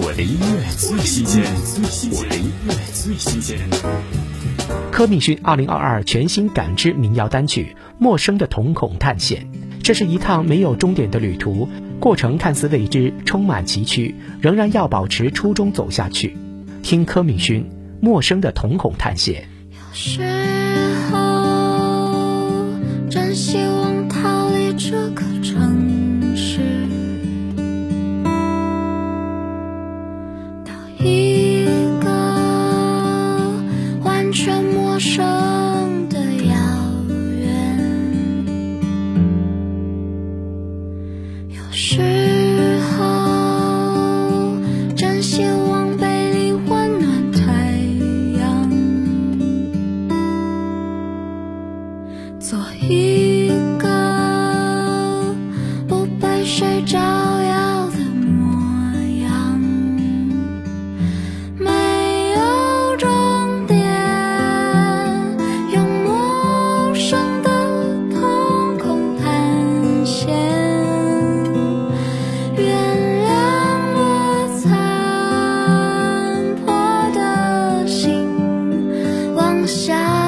我的音乐最新鲜，我的音乐最新鲜。柯敏勋二零二二全新感知民谣单曲《陌生的瞳孔探险》，这是一趟没有终点的旅途，过程看似未知，充满崎岖，仍然要保持初衷走下去。听柯敏勋《陌生的瞳孔探险》。有时候真希望逃离这个有时候真希望背离温暖太阳。做一个不被谁照下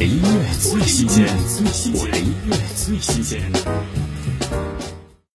的音乐最新鲜，我的音乐最新鲜。